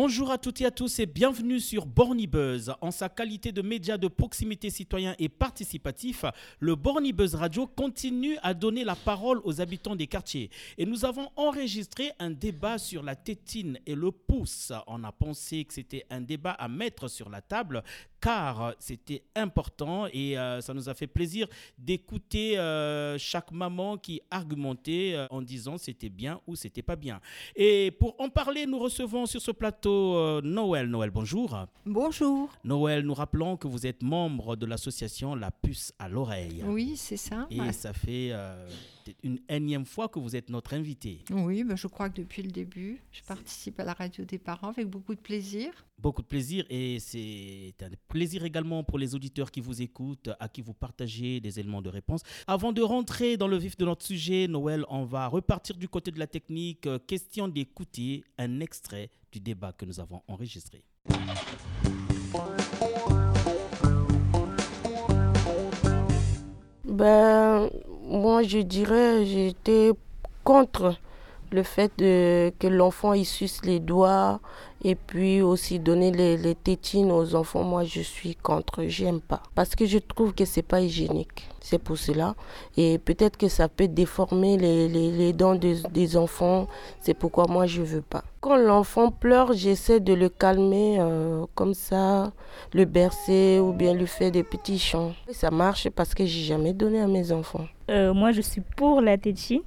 Bonjour à toutes et à tous et bienvenue sur Bornibuzz. En sa qualité de média de proximité citoyen et participatif, le Bornibuzz Radio continue à donner la parole aux habitants des quartiers. Et nous avons enregistré un débat sur la tétine et le pouce. On a pensé que c'était un débat à mettre sur la table car c'était important et euh, ça nous a fait plaisir d'écouter euh, chaque maman qui argumentait euh, en disant c'était bien ou c'était pas bien. Et pour en parler, nous recevons sur ce plateau Noël. Noël, bonjour. Bonjour. Noël, nous rappelons que vous êtes membre de l'association La Puce à l'oreille. Oui, c'est ça. Et ça fait une énième fois que vous êtes notre invité. Oui, ben je crois que depuis le début, je participe à la radio des parents avec beaucoup de plaisir. Beaucoup de plaisir et c'est un plaisir également pour les auditeurs qui vous écoutent, à qui vous partagez des éléments de réponse. Avant de rentrer dans le vif de notre sujet, Noël, on va repartir du côté de la technique. Question d'écouter un extrait du débat que nous avons enregistré. Ben, moi, je dirais, j'étais contre le fait de, que l'enfant suce les doigts et puis aussi donner les, tétines aux enfants. Moi, je suis contre, j'aime pas. Parce que je trouve que c'est pas hygiénique. C'est pour cela. Et peut-être que ça peut déformer les, les, dents des, enfants. C'est pourquoi moi, je veux pas. Quand l'enfant pleure, j'essaie de le calmer euh, comme ça, le bercer ou bien lui faire des petits chants. ça marche parce que j'ai jamais donné à mes enfants. Euh, moi, je suis pour la tétine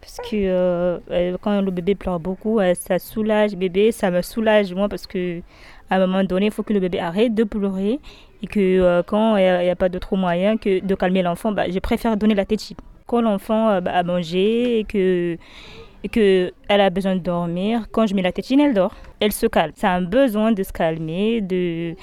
parce que euh, quand le bébé pleure beaucoup, ça soulage bébé, ça me soulage moi parce que à un moment donné, il faut que le bébé arrête de pleurer et que euh, quand il n'y a, pas d'autre moyen que de calmer l'enfant, bah, je préfère donner la tétine. Quand l'enfant euh, bah, a mangé et que et que elle a besoin de dormir, quand je mets la tétine, elle dort, elle se calme. Ça a un besoin de se calmer, de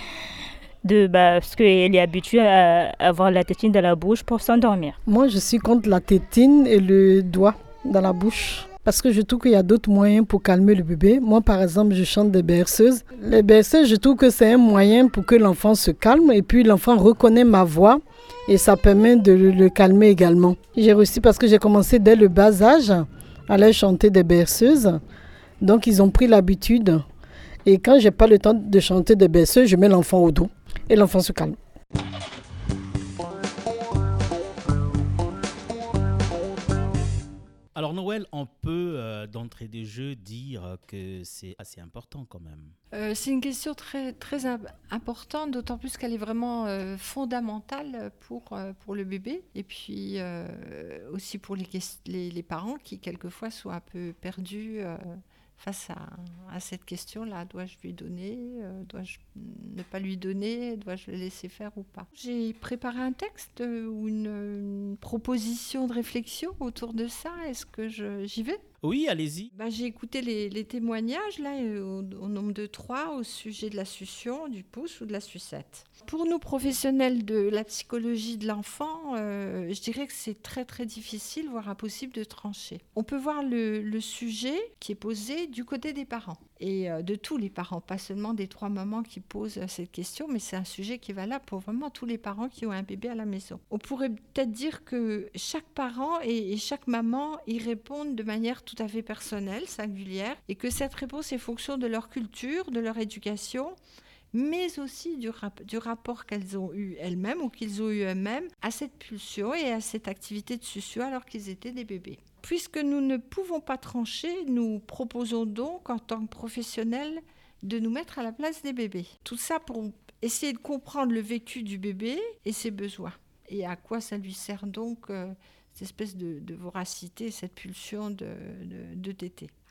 de, bah, parce qu'elle est habituée à avoir la tétine dans la bouche pour s'endormir. Moi, je suis contre la tétine et le doigt dans la bouche. Parce que je trouve qu'il y a d'autres moyens pour calmer le bébé. Moi, par exemple, je chante des berceuses. Les berceuses, je trouve que c'est un moyen pour que l'enfant se calme et puis l'enfant reconnaît ma voix et ça permet de le calmer également. J'ai réussi parce que j'ai commencé dès le bas âge à aller chanter des berceuses. Donc, ils ont pris l'habitude. Et quand j'ai pas le temps de chanter des berceuses, je mets l'enfant au dos et l'enfant se calme. Alors Noël, on peut euh, d'entrée de jeu dire que c'est assez important quand même. Euh, c'est une question très, très importante, d'autant plus qu'elle est vraiment euh, fondamentale pour, pour le bébé et puis aussi pour les, les, les, parents qui quelquefois sont un peu perdus face à, cette question-là. Dois-je lui donner euh, Dois-je ne pas lui donner Dois-je le laisser faire ou pas? J'ai préparé un texte ou une, proposition de réflexion autour de ça. Est-ce que j'y vais? Oui, allez-y. Bah, j'ai écouté les, témoignages là, au, nombre de trois au sujet de la succion, du pouce ou de la sucette. Pour nous professionnels de la psychologie de l'enfant, euh, je dirais que c'est très très difficile, voire impossible de trancher. On peut voir le sujet qui est posé du côté des parents et euh, de tous les parents, pas seulement des trois mamans qui posent cette question, mais c'est un sujet qui est valable pour vraiment tous les parents qui ont un bébé à la maison. On pourrait peut-être dire que chaque parent et, chaque maman y répondent de manière tout à fait personnelle, singulière, et que cette réponse est fonction de leur culture, de leur éducation, mais aussi du, rapport qu'elles ont eu elles-mêmes ou qu'ils ont eu eux-mêmes à cette pulsion et à cette activité de succion alors qu'ils étaient des bébés. Puisque nous ne pouvons pas trancher, nous proposons donc en tant que professionnels de nous mettre à la place des bébés. Tout ça pour essayer de comprendre le vécu du bébé et ses besoins. Et à quoi ça lui sert donc euh, cette espèce de, voracité, cette pulsion de, de.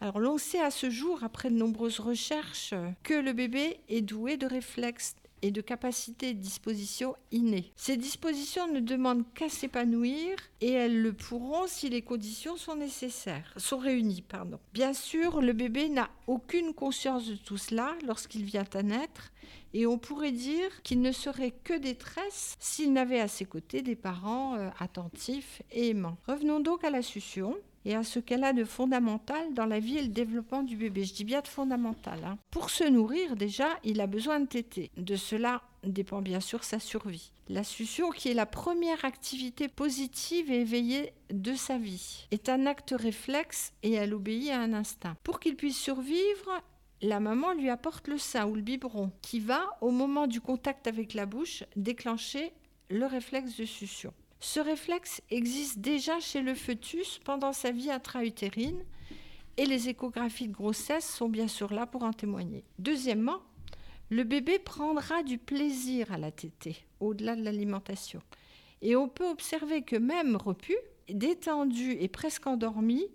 Alors l'on sait à ce jour, après de nombreuses recherches, que le bébé est doué de réflexes et de capacités et dispositions innées. Ces dispositions ne demandent qu'à s'épanouir et elles le pourront si les conditions sont nécessaires, sont réunies. Pardon. Bien sûr, le bébé n'a aucune conscience de tout cela lorsqu'il vient à naître et on pourrait dire qu'il ne serait que détresse s'il n'avait à ses côtés des parents euh, attentifs et aimants. Revenons donc à la succion et à ce qu'elle a de fondamental dans la vie et le développement du bébé. Je dis bien de fondamental. Hein. Pour se nourrir, déjà, il a besoin de téter. De cela dépend bien sûr sa survie. La succion, qui est la première activité positive et éveillée de sa vie, est un acte réflexe et elle obéit à un instinct. Pour qu'il puisse survivre, la maman lui apporte le sein ou le biberon qui va, au moment du contact avec la bouche, déclencher le réflexe de succion. Ce réflexe existe déjà chez le fœtus pendant sa vie intra-utérine et les échographies de grossesse sont bien sûr là pour en témoigner. Deuxièmement, le bébé prendra du plaisir à la tétée, au-delà de l'alimentation. Et on peut observer que même repu, détendu et presque endormi,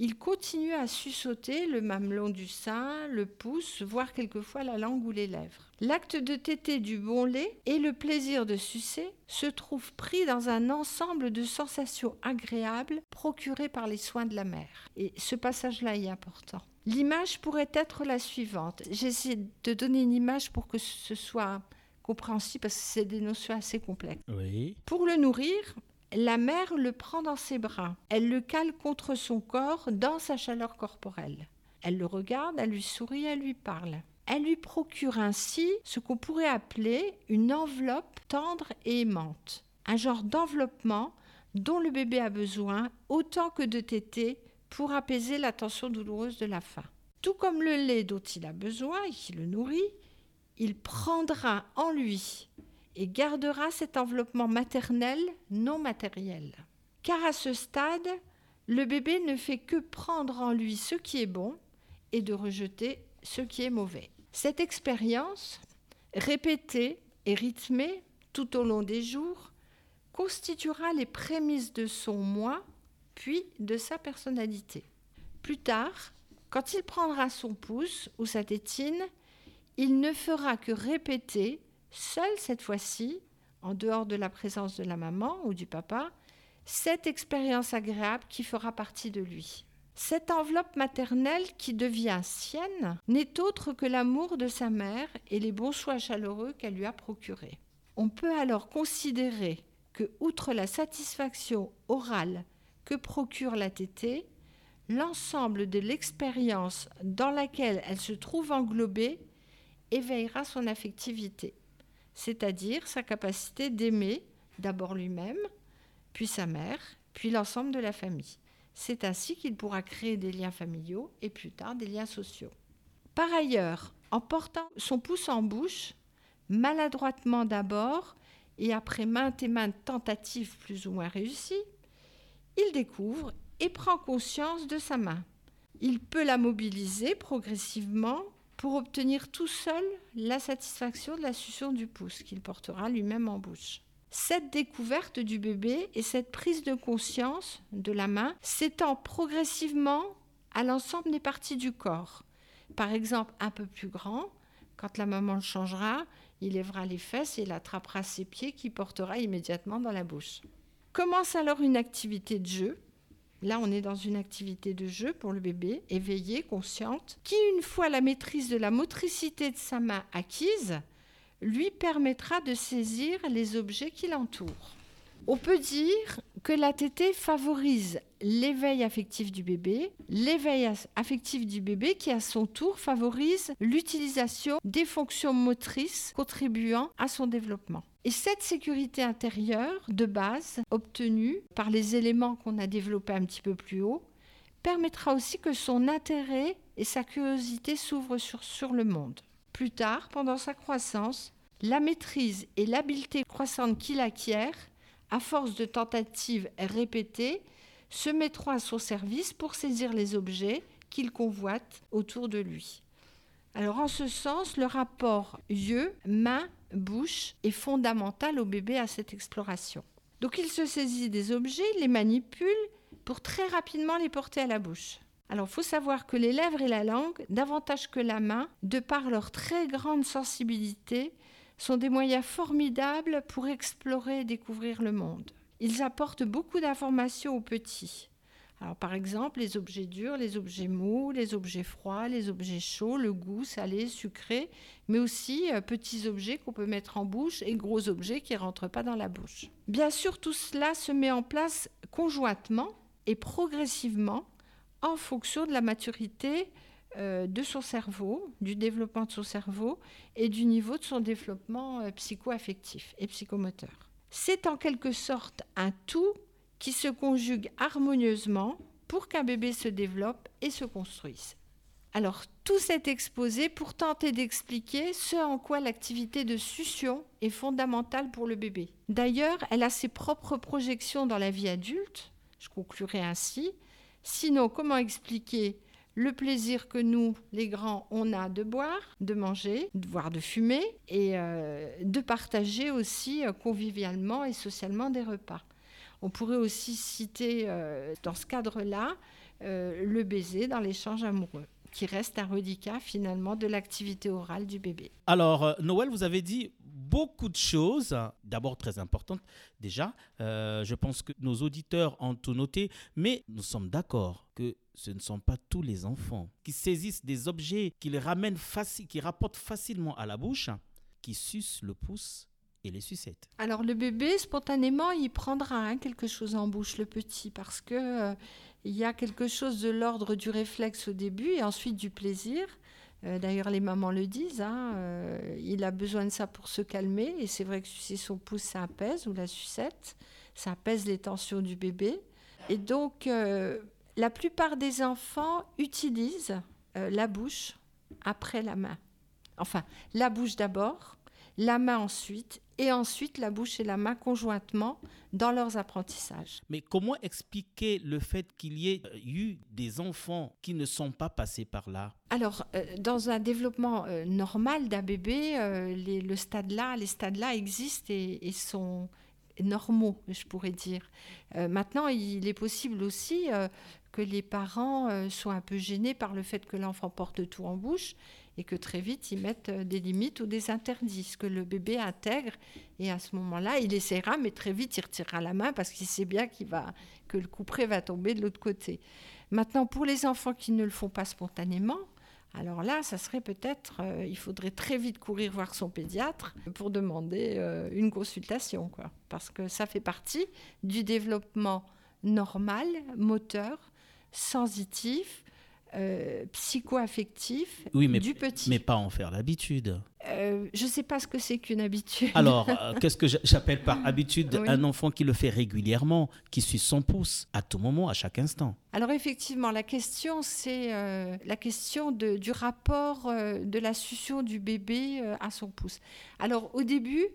il continue à sussauter le mamelon du sein, le pouce, voire quelquefois la langue ou les lèvres. L'acte de téter du bon lait et le plaisir de sucer se trouvent pris dans un ensemble de sensations agréables procurées par les soins de la mère. Et ce passage-là est important. L'image pourrait être la suivante. J'essaie de donner une image pour que ce soit compréhensible parce que c'est des notions assez complexes. Oui. Pour le nourrir, la mère le prend dans ses bras. Elle le cale contre son corps dans sa chaleur corporelle. Elle le regarde, elle lui sourit, elle lui parle. Elle lui procure ainsi ce qu'on pourrait appeler une enveloppe tendre et aimante. Un genre d'enveloppement dont le bébé a besoin autant que de tétés pour apaiser la tension douloureuse de la faim. Tout comme le lait dont il a besoin et qui le nourrit, il prendra en lui et gardera cet enveloppement maternel non matériel. Car à ce stade, le bébé ne fait que prendre en lui ce qui est bon et de rejeter ce qui est mauvais. Cette expérience, répétée et rythmée tout au long des jours, constituera les prémices de son moi, puis de sa personnalité. Plus tard, quand il prendra son pouce ou sa tétine, il ne fera que répéter seul cette fois-ci, en dehors de la présence de la maman ou du papa, cette expérience agréable qui fera partie de lui. Cette enveloppe maternelle qui devient sienne n'est autre que l'amour de sa mère et les bons choix chaleureux qu'elle lui a procurés. On peut alors considérer que, outre la satisfaction orale que procure la tétée, l'ensemble de l'expérience dans laquelle elle se trouve englobée éveillera son affectivité c'est-à-dire sa capacité d'aimer d'abord lui-même, puis sa mère, puis l'ensemble de la famille. C'est ainsi qu'il pourra créer des liens familiaux et plus tard des liens sociaux. Par ailleurs, en portant son pouce en bouche, maladroitement d'abord, et après maintes et maintes tentatives plus ou moins réussies, il découvre et prend conscience de sa main. Il peut la mobiliser progressivement pour obtenir tout seul la satisfaction de la succion du pouce qu'il portera lui-même en bouche. Cette découverte du bébé et cette prise de conscience de la main s'étend progressivement à l'ensemble des parties du corps. Par exemple, un peu plus grand, quand la maman le changera, il lèvera les fesses et il attrapera ses pieds qu'il portera immédiatement dans la bouche. Commence alors une activité de jeu Là, on est dans une activité de jeu pour le bébé, éveillée, consciente, qui, une fois la maîtrise de la motricité de sa main acquise, lui permettra de saisir les objets qui l'entourent. On peut dire que la tétée favorise l'éveil affectif du bébé, l'éveil affectif du bébé qui à son tour favorise l'utilisation des fonctions motrices contribuant à son développement. Et cette sécurité intérieure de base, obtenue par les éléments qu'on a développés un petit peu plus haut, permettra aussi que son intérêt et sa curiosité s'ouvrent sur, le monde. Plus tard, pendant sa croissance, la maîtrise et l'habileté croissante qu'il acquiert, à force de tentatives répétées, se mettront à son service pour saisir les objets qu'il convoite autour de lui. Alors en ce sens, le rapport yeux, main, bouche est fondamental au bébé à cette exploration. Donc il se saisit des objets, les manipule pour très rapidement les porter à la bouche. Alors il faut savoir que les lèvres et la langue, davantage que la main, de par leur très grande sensibilité, sont des moyens formidables pour explorer et découvrir le monde. Ils apportent beaucoup d'informations aux petits. Alors, par exemple, les objets durs, les objets mous, les objets froids, les objets chauds, le goût salé, sucré, mais aussi euh, petits objets qu'on peut mettre en bouche et gros objets qui ne rentrent pas dans la bouche. Bien sûr, tout cela se met en place conjointement et progressivement en fonction de la maturité euh, de son cerveau, du développement de son cerveau et du niveau de son développement euh, psycho-affectif et psychomoteur. C'est en quelque sorte un tout qui se conjuguent harmonieusement pour qu'un bébé se développe et se construise. Alors, tout cet exposé pour tenter d'expliquer ce en quoi l'activité de succion est fondamentale pour le bébé. D'ailleurs, elle a ses propres projections dans la vie adulte. Je conclurai ainsi. Sinon, comment expliquer le plaisir que nous, les grands, on a de boire, de manger, voire de fumer, et euh, de partager aussi euh, convivialement et socialement des repas. On pourrait aussi citer euh, dans ce cadre-là le baiser dans l'échange amoureux qui reste un reliquat finalement de l'activité orale du bébé. Alors, Noël, vous avez dit beaucoup de choses, d'abord très importantes déjà. je pense que nos auditeurs ont tout noté, mais nous sommes d'accord que ce ne sont pas tous les enfants qui saisissent des objets qu'ils ramènent qui rapportent facilement à la bouche, qui sucent le pouce et les sucettes. Alors le bébé, spontanément, il prendra hein, quelque chose en bouche, le petit, parce que euh, il y a quelque chose de l'ordre du réflexe au début et ensuite du plaisir. Euh, d'ailleurs, les mamans le disent, hein, euh, il a besoin de ça pour se calmer, et c'est vrai que sucer son pouce, ça apaise, ou la sucette, ça apaise les tensions du bébé. Et donc, la plupart des enfants utilisent la bouche après la main. Enfin, la bouche d'abord, la main ensuite, et ensuite la bouche et la main conjointement dans leurs apprentissages. Mais comment expliquer le fait qu'il y ait eu des enfants qui ne sont pas passés par là? Alors, euh, dans un développement euh, normal d'un bébé, le stade là, les stades là existent et sont normaux, je pourrais dire. maintenant, il est possible aussi que les parents euh, soient un peu gênés par le fait que l'enfant porte tout en bouche et que très vite ils mettent euh, des limites ou des interdits, ce que le bébé intègre. Et à ce moment-là, il essaiera, mais très vite il retirera la main parce qu'il sait bien qu'il va, que le couperet va tomber de l'autre côté. Maintenant, pour les enfants qui ne le font pas spontanément, alors là, ça serait peut-être, euh, il faudrait très vite courir voir son pédiatre pour demander une consultation, quoi, parce que ça fait partie du développement normal, moteur, sensitif, euh, psycho-affectif oui, mais, du petit. Mais pas en faire l'habitude. Euh, je ne sais pas ce que c'est qu'une habitude. Alors, euh, qu'est-ce que j'appelle par habitude un enfant qui le fait régulièrement, qui suit son pouce à tout moment, à chaque instant Alors effectivement, la question, c'est la question de, du rapport de la succion du bébé à son pouce. Alors au début,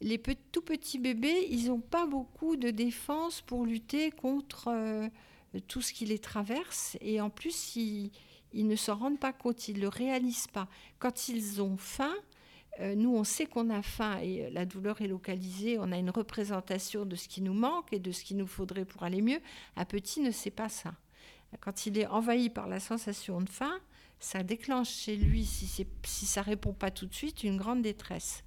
les tout petits bébés, ils n'ont pas beaucoup de défense pour lutter contre tout ce qui les traverse. Et en plus, ils, ne s'en rendent pas compte, ils ne le réalisent pas. Quand ils ont faim, euh, nous, on sait qu'on a faim et la douleur est localisée, on a une représentation de ce qui nous manque et de ce qu'il nous faudrait pour aller mieux. Un petit ne sait pas ça. Quand il est envahi par la sensation de faim, ça déclenche chez lui, si, si ça répond pas tout de suite, une grande détresse.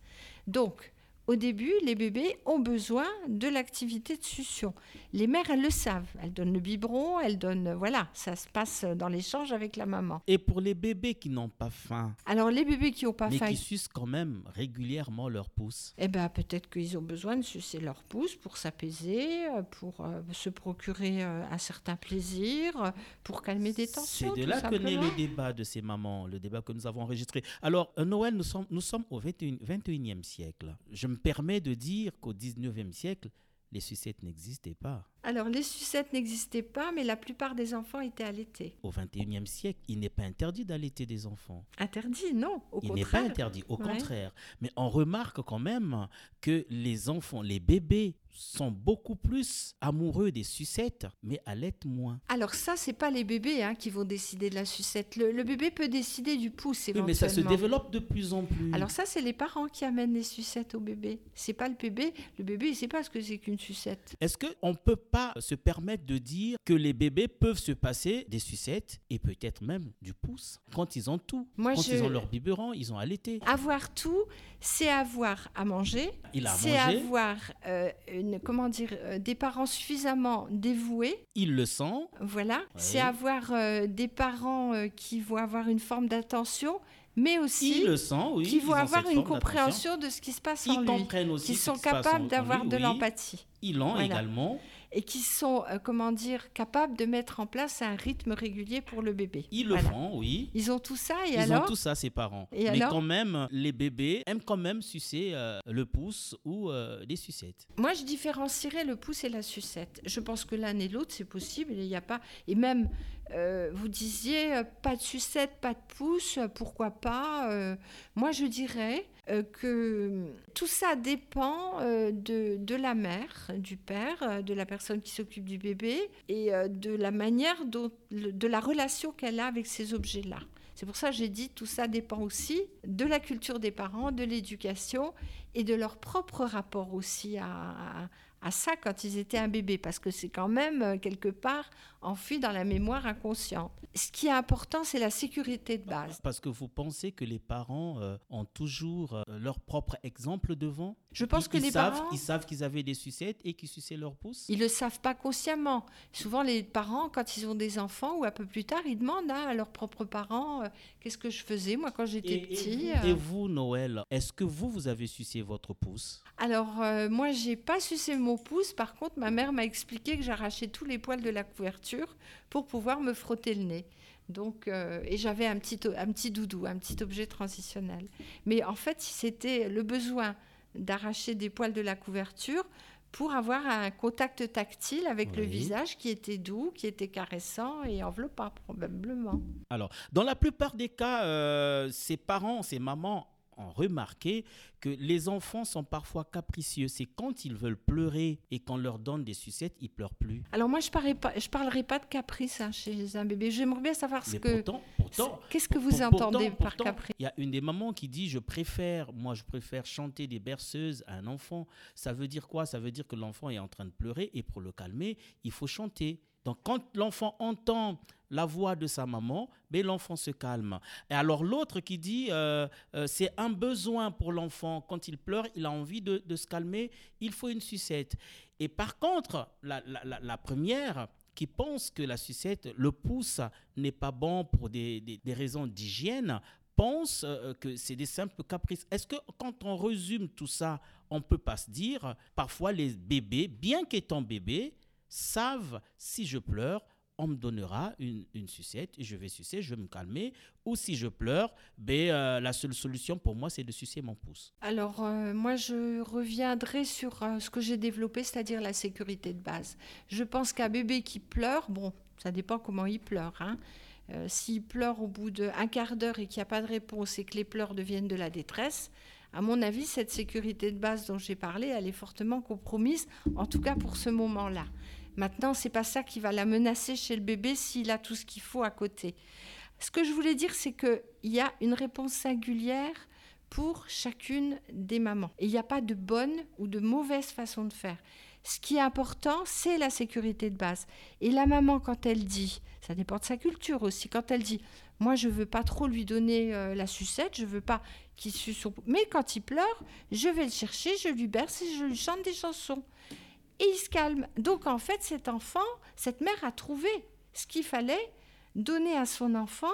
Donc, au début, les bébés ont besoin de l'activité de succion. Les mères, elles le savent. Elles donnent le biberon, elles donnent. Voilà, ça se passe dans l'échange avec la maman. Et pour les bébés qui n'ont pas faim Alors, les bébés qui n'ont pas faim. Mais qui sucent quand même régulièrement leur pouce. Eh bien, peut-être qu'ils ont besoin de sucer leur pouce pour s'apaiser, pour euh, se procurer euh, un certain plaisir, pour calmer des tensions. C'est de là que naît le débat de ces mamans, le débat que nous avons enregistré. Alors, euh, Noël, nous sommes, nous sommes au 21, 21e siècle. Je me permet de dire qu'au 19e siècle, les sucettes n'existaient pas. Alors, les sucettes n'existaient pas, mais la plupart des enfants étaient allaités. Au 21e siècle, il n'est pas interdit d'allaiter des enfants. Interdit, non, au il n'est pas interdit, au contraire. Mais on remarque quand même que les enfants, les bébés sont beaucoup plus amoureux des sucettes, mais allaitent moins. Alors ça, c'est pas les bébés hein, qui vont décider de la sucette. Le, bébé peut décider du pouce éventuellement. mais ça se développe de plus en plus. Alors ça, c'est les parents qui amènent les sucettes au bébé. C'est pas le bébé. Le bébé, il sait pas ce que c'est qu'une sucette. Est-ce qu'on peut pas se permettre de dire que les bébés peuvent se passer des sucettes et peut-être même du pouce quand ils ont tout. quand ils ont leur biberon, ils ont allaité. Avoir tout, c'est avoir à manger. C'est avoir euh, une, comment dire, euh, des parents suffisamment dévoués. Il le sent. Voilà. C'est avoir euh, des parents qui vont avoir une forme d'attention mais aussi le sent, oui, qui vont avoir une compréhension de ce qui se passe en lui, qui sont capables d'avoir de l'empathie. Ils l'ont également et qui sont, euh, comment dire, capables de mettre en place un rythme régulier pour le bébé. Ils le font, oui. Ils ont tout ça et Ils alors Ils ont tout ça, ces parents. Et Mais quand même, les bébés aiment quand même sucer euh, le pouce ou euh, des sucettes. Moi, je différencierais le pouce et la sucette. Je pense que l'un et l'autre, c'est possible. Il n'y a pas... Et même Euh, vous disiez pas de sucette, pas de pouce, pourquoi pas Moi, je dirais que tout ça dépend de, de, la mère, du père, de la personne qui s'occupe du bébé et de la manière de la relation qu'elle a avec ces objets-là. C'est pour ça que j'ai dit tout ça dépend aussi de la culture des parents, de l'éducation et de leur propre rapport aussi à, à ça quand ils étaient un bébé, parce que c'est quand même euh, quelque part enfui dans la mémoire inconsciente. Ce qui est important, c'est la sécurité de base. Parce que vous pensez que les parents euh, ont toujours euh, leur propre exemple devant? Je pense que les savent, parents... Ils savent qu'ils avaient des sucettes et qu'ils suçaient leur pouce? Ils ne le savent pas consciemment. Souvent, les parents, quand ils ont des enfants ou un peu plus tard, ils demandent hein, à leurs propres parents qu'est-ce que je faisais moi quand j'étais petit. Et vous, Noël, est-ce que vous, vous avez sucé votre pouce? Alors, moi, j'ai pas sucé mon pouce. Par contre, ma mère m'a expliqué que j'arrachais tous les poils de la couverture pour pouvoir me frotter le nez. Donc, euh, et j'avais un petit, un petit doudou, un petit objet transitionnel. Mais en fait, c'était le besoin d'arracher des poils de la couverture pour avoir un contact tactile avec le visage qui était doux, qui était caressant et enveloppant probablement. Alors, dans la plupart des cas, euh, ces parents, ces mamans remarqué que les enfants sont parfois capricieux. C'est quand ils veulent pleurer et qu'on leur donne des sucettes, ils pleurent plus. Alors moi, je ne pas, je parlerai pas de caprice hein, chez un bébé. J'aimerais bien savoir ce que. Pourtant, qu'est-ce que vous entendez par caprice Il y a une des mamans qui dit je préfère, moi, je préfère chanter des berceuses à un enfant. Ça veut dire quoi? Ça veut dire que l'enfant est en train de pleurer et pour le calmer, il faut chanter. Donc quand l'enfant entend la voix de sa maman, mais ben, l'enfant se calme. Et alors l'autre qui dit, euh, euh, c'est un besoin pour l'enfant, quand il pleure, il a envie de, se calmer, il faut une sucette. Et par contre, la, première qui pense que la sucette, le pouce n'est pas bon pour des, raisons d'hygiène, pense euh, que c'est des simples caprices. Est-ce que quand on résume tout ça, on ne peut pas se dire, parfois les bébés, bien qu'étant bébés, savent si je pleure, on me donnera une, sucette et je vais sucer, je vais me calmer. Ou si je pleure, ben, euh, la seule solution pour moi, c'est de sucer mon pouce. Alors, euh, moi, je reviendrai sur euh, ce que j'ai développé, c'est-à-dire la sécurité de base. Je pense qu'un bébé qui pleure, bon, ça dépend comment il pleure. Hein. S'il pleure au bout d'un quart d'heure et qu'il n'y a pas de réponse et que les pleurs deviennent de la détresse, à mon avis, cette sécurité de base dont j'ai parlé, elle est fortement compromise, en tout cas pour ce moment-là. Maintenant, c'est pas ça qui va la menacer chez le bébé s'il a tout ce qu'il faut à côté. Ce que je voulais dire, c'est qu'il y a une réponse singulière pour chacune des mamans. Et il n'y a pas de bonne ou de mauvaise façon de faire. Ce qui est important, c'est la sécurité de base. Et la maman, quand elle dit, ça dépend de sa culture aussi, quand elle dit, moi je veux pas trop lui donner euh, la sucette, je veux pas qu'il suce Mais quand il pleure, je vais le chercher, je lui berce et je lui chante des chansons et il se calme. Donc en fait, cet enfant, cette mère a trouvé ce qu'il fallait donner à son enfant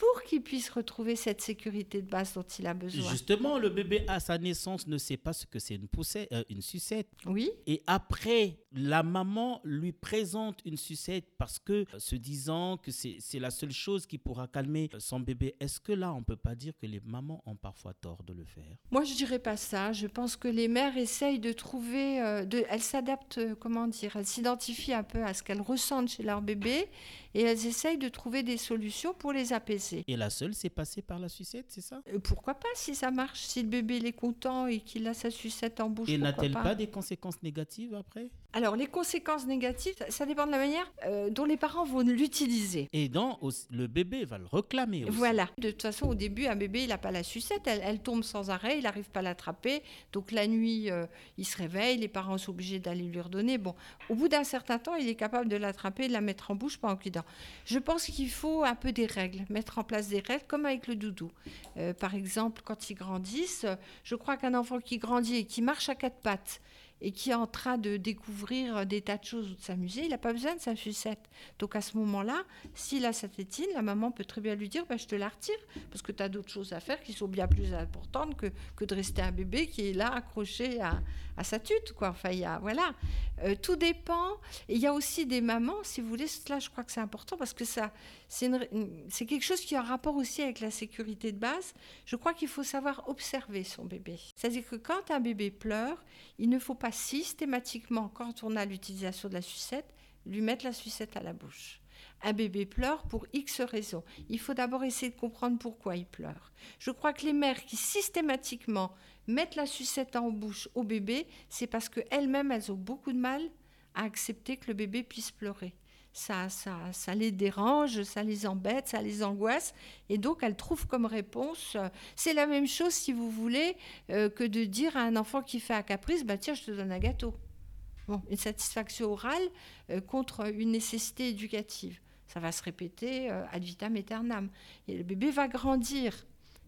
pour qu'il puisse retrouver cette sécurité de base dont il a besoin. Justement, le bébé à sa naissance ne sait pas ce que c'est une poussette, euh, une sucette. Oui. Et après, la maman lui présente une sucette parce que, euh, se disant que c'est la seule chose qui pourra calmer son bébé, est-ce que là, on peut pas dire que les mamans ont parfois tort de le faire? Moi, je dirais pas ça. Je pense que les mères essayent de trouver, euh, de, elles s'adaptent, comment dire, elles s'identifient un peu à ce qu'elles ressentent chez leur bébé et elles essayent de trouver des solutions pour les apaiser. Et la seule, c'est passer par la sucette, c'est ça? Euh, Pourquoi pas si ça marche Si le bébé est content et qu'il a sa sucette en bouche. Et n'a-t-elle pas, pas des conséquences négatives après? Alors, les conséquences négatives, ça, dépend de la manière euh, dont les parents vont l'utiliser. Et dans, le bébé va le réclamer aussi. Voilà. De toute façon, au début, un bébé, il n'a pas la sucette, elle, tombe sans arrêt, il n'arrive pas à l'attraper. Donc, la nuit, euh, il se réveille, les parents sont obligés d'aller lui redonner. Bon, au bout d'un certain temps, il est capable de l'attraper, de la mettre en bouche pendant qu'il dort. Je pense qu'il faut un peu des règles, mettre en place des règles, comme avec le doudou. Euh, par exemple, quand ils grandissent, je crois qu'un enfant qui grandit et qui marche à quatre pattes, et qui est en train de découvrir des tas de choses ou de s'amuser, il n'a pas besoin de sa sucette. Donc à ce moment-là, s'il a sa tétine, la maman peut très bien lui dire bah, Je te la retire, parce que tu as d'autres choses à faire qui sont bien plus importantes que, que de rester un bébé qui est là accroché à, à sa tute. Quoi. Enfin, y a, voilà. Euh, tout dépend. Il y a aussi des mamans, si vous voulez, là je crois que c'est important, parce que ça, c'est quelque chose qui a un rapport aussi avec la sécurité de base. Je crois qu'il faut savoir observer son bébé. C'est-à-dire que quand un bébé pleure, il ne faut pas systématiquement, quand on a l'utilisation de la sucette, lui mettre la sucette à la bouche. Un bébé pleure pour X raisons. Il faut d'abord essayer de comprendre pourquoi il pleure. Je crois que les mères qui systématiquement mettent la sucette en bouche au bébé, c'est parce qu'elles-mêmes, elles ont beaucoup de mal à accepter que le bébé puisse pleurer. Ça, ça, ça les dérange, ça les embête, ça les angoisse. Et donc, elles trouvent comme réponse, euh, c'est la même chose, si vous voulez, euh, que de dire à un enfant qui fait un caprice, bah tiens, je te donne un gâteau. Bon, une satisfaction orale euh, contre une nécessité éducative. Ça va se répéter ad vitam aeternam. Et le bébé va grandir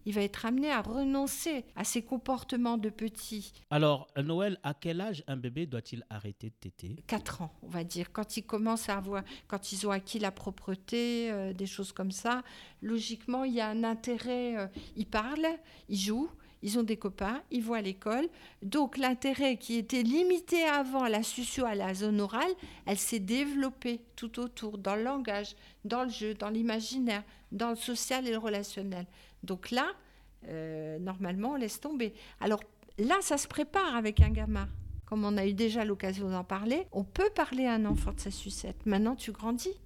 il va être amené à renoncer à ses comportements de petit. Alors, Noël, à quel âge un bébé doit-il arrêter de téter? 4 ans, on va dire. Quand ils commencent à avoir, quand ils ont acquis la propreté, euh, des choses comme ça, logiquement, il y a un intérêt. Euh, ils parlent, ils jouent, ils ont des copains, ils vont à l'école. Donc l'intérêt qui était limité avant à la sucio, à la zone orale, elle s'est développée tout autour, dans le langage, dans le jeu, dans l'imaginaire, dans le social et le relationnel. Donc là, euh, normalement, on laisse tomber. Alors là, ça se prépare avec un gamin. Comme on a eu déjà l'occasion d'en parler, on peut parler à un enfant de sa sucette. Maintenant, tu grandis.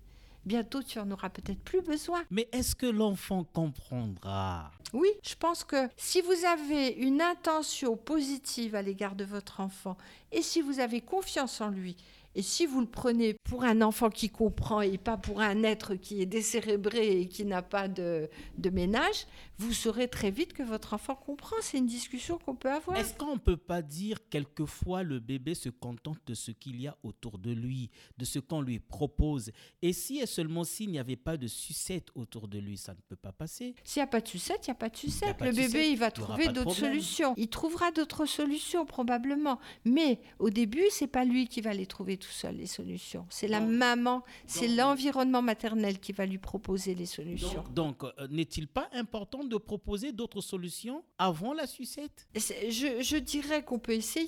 Bientôt, tu en auras peut-être plus besoin. Mais est-ce que l'enfant comprendra? Oui, je pense que si vous avez une intention positive à l'égard de votre enfant et si vous avez confiance en lui et si vous le prenez pour un enfant qui comprend et pas pour un être qui est décérébré et qui n'a pas de, ménage, vous saurez très vite que votre enfant comprend. C'est une discussion qu'on peut avoir. Est-ce qu'on ne peut pas dire quelquefois le bébé se contente de ce qu'il y a autour de lui, de ce qu'on lui propose? Et si et seulement s'il n'y avait pas de sucette autour de lui, ça ne peut pas passer? S'il n'y a pas de sucette, il n'y a pas de sucette. Le bébé, il va trouver d'autres solutions. Il trouvera d'autres solutions probablement. Mais au début, c'est pas lui qui va les trouver tout seul, les solutions. C'est la maman, c'est l'environnement maternel qui va lui proposer les solutions. Donc, euh, n'est-il pas important de proposer d'autres solutions avant la sucette? Je, je dirais qu'on peut essayer.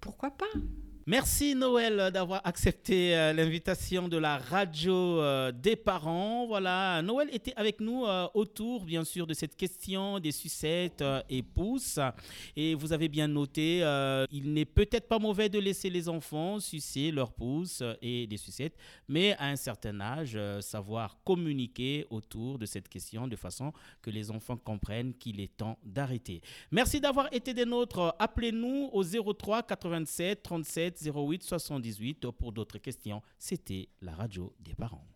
Pourquoi pas? Merci Noël d'avoir accepté euh, l'invitation de la radio euh, des parents. Voilà, Noël était avec nous euh, autour, bien sûr, de cette question des sucettes et pousses. Et vous avez bien noté, il n'est peut-être pas mauvais de laisser les enfants sucer leurs pouces et des sucettes, mais à un certain âge, savoir communiquer autour de cette question de façon que les enfants comprennent qu'il est temps d'arrêter. Merci d'avoir été des nôtres. Appelez-nous au 03 87 37 08 78 pour d'autres questions. C'était la radio des parents.